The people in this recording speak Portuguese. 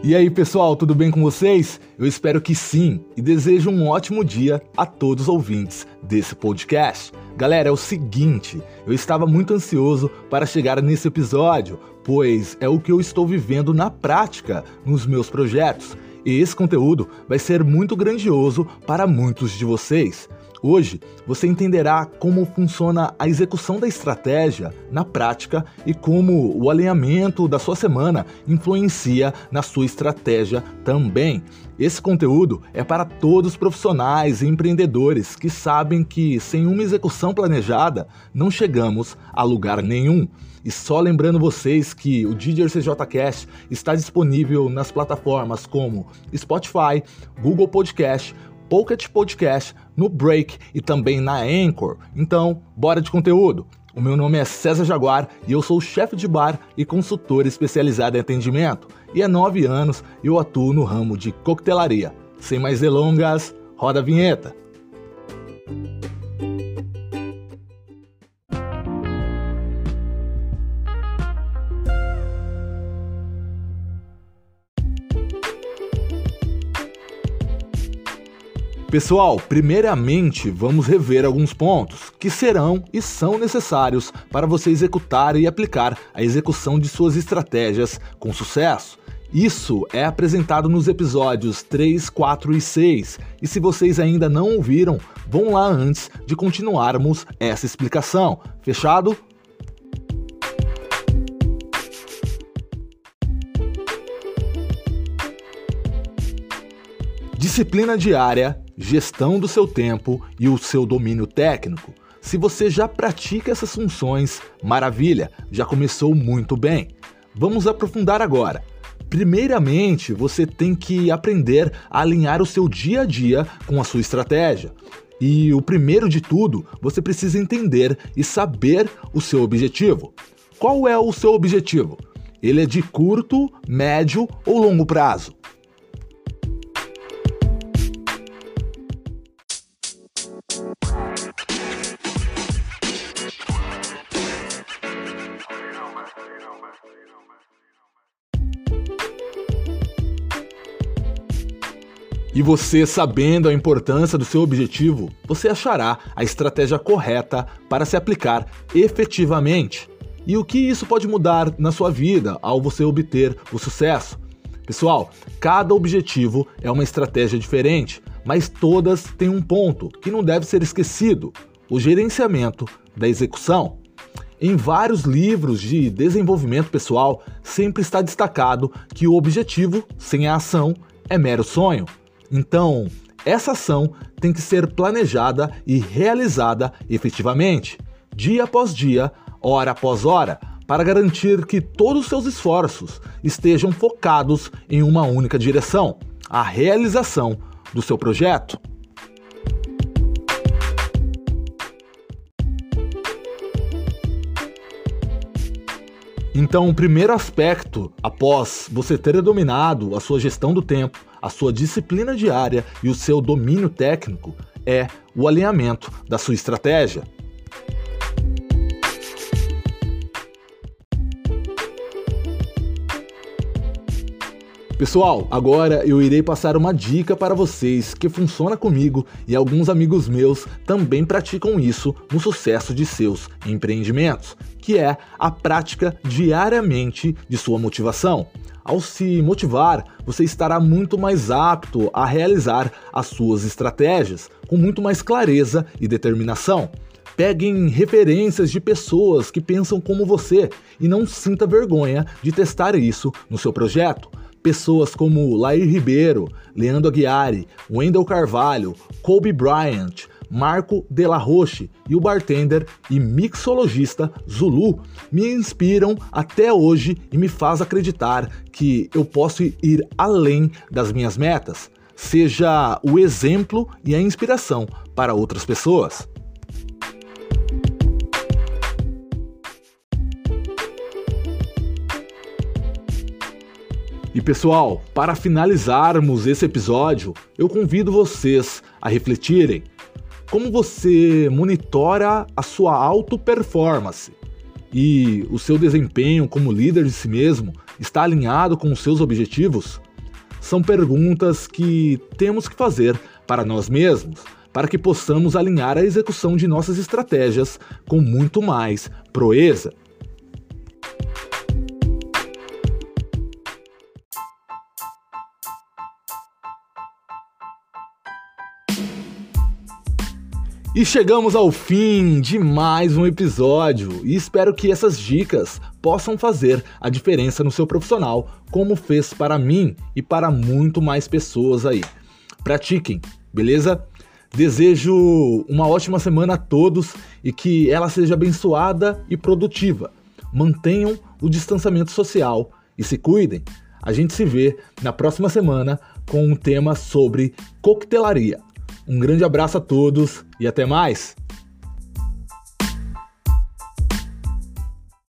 E aí, pessoal, tudo bem com vocês? Eu espero que sim e desejo um ótimo dia a todos os ouvintes desse podcast. Galera, é o seguinte, eu estava muito ansioso para chegar nesse episódio, pois é o que eu estou vivendo na prática nos meus projetos. E esse conteúdo vai ser muito grandioso para muitos de vocês. Hoje você entenderá como funciona a execução da estratégia na prática e como o alinhamento da sua semana influencia na sua estratégia também. Esse conteúdo é para todos os profissionais e empreendedores que sabem que sem uma execução planejada não chegamos a lugar nenhum. E só lembrando vocês que o DJ CJCast está disponível nas plataformas como Spotify, Google Podcast, Pocket Podcast, no Break e também na Anchor. Então, bora de conteúdo! O meu nome é César Jaguar e eu sou chefe de bar e consultor especializado em atendimento. E há nove anos eu atuo no ramo de coquetelaria. Sem mais delongas, roda a vinheta! Pessoal, primeiramente vamos rever alguns pontos que serão e são necessários para você executar e aplicar a execução de suas estratégias com sucesso. Isso é apresentado nos episódios 3, 4 e 6, e se vocês ainda não ouviram, vão lá antes de continuarmos essa explicação. Fechado? Disciplina diária gestão do seu tempo e o seu domínio técnico. Se você já pratica essas funções, maravilha, já começou muito bem. Vamos aprofundar agora. Primeiramente, você tem que aprender a alinhar o seu dia a dia com a sua estratégia. E o primeiro de tudo, você precisa entender e saber o seu objetivo. Qual é o seu objetivo? Ele é de curto, médio ou longo prazo? E você, sabendo a importância do seu objetivo, você achará a estratégia correta para se aplicar efetivamente. E o que isso pode mudar na sua vida ao você obter o sucesso? Pessoal, cada objetivo é uma estratégia diferente, mas todas têm um ponto que não deve ser esquecido: o gerenciamento da execução. Em vários livros de desenvolvimento pessoal, sempre está destacado que o objetivo sem a ação é mero sonho. Então, essa ação tem que ser planejada e realizada efetivamente, dia após dia, hora após hora, para garantir que todos os seus esforços estejam focados em uma única direção a realização do seu projeto. Então, o primeiro aspecto, após você ter dominado a sua gestão do tempo, a sua disciplina diária e o seu domínio técnico, é o alinhamento da sua estratégia. Pessoal, agora eu irei passar uma dica para vocês que funciona comigo e alguns amigos meus também praticam isso no sucesso de seus empreendimentos, que é a prática diariamente de sua motivação. Ao se motivar, você estará muito mais apto a realizar as suas estratégias com muito mais clareza e determinação. Peguem referências de pessoas que pensam como você e não sinta vergonha de testar isso no seu projeto pessoas como Lair Ribeiro, Leandro Aguiari, Wendell Carvalho, Kobe Bryant, Marco De La Roche e o bartender e mixologista Zulu me inspiram até hoje e me faz acreditar que eu posso ir além das minhas metas, seja o exemplo e a inspiração para outras pessoas. E pessoal, para finalizarmos esse episódio, eu convido vocês a refletirem como você monitora a sua auto performance e o seu desempenho como líder de si mesmo está alinhado com os seus objetivos? são perguntas que temos que fazer para nós mesmos, para que possamos alinhar a execução de nossas estratégias com muito mais proeza. E chegamos ao fim de mais um episódio e espero que essas dicas possam fazer a diferença no seu profissional, como fez para mim e para muito mais pessoas aí. Pratiquem, beleza? Desejo uma ótima semana a todos e que ela seja abençoada e produtiva. Mantenham o distanciamento social e se cuidem. A gente se vê na próxima semana com um tema sobre coquetelaria. Um grande abraço a todos e até mais!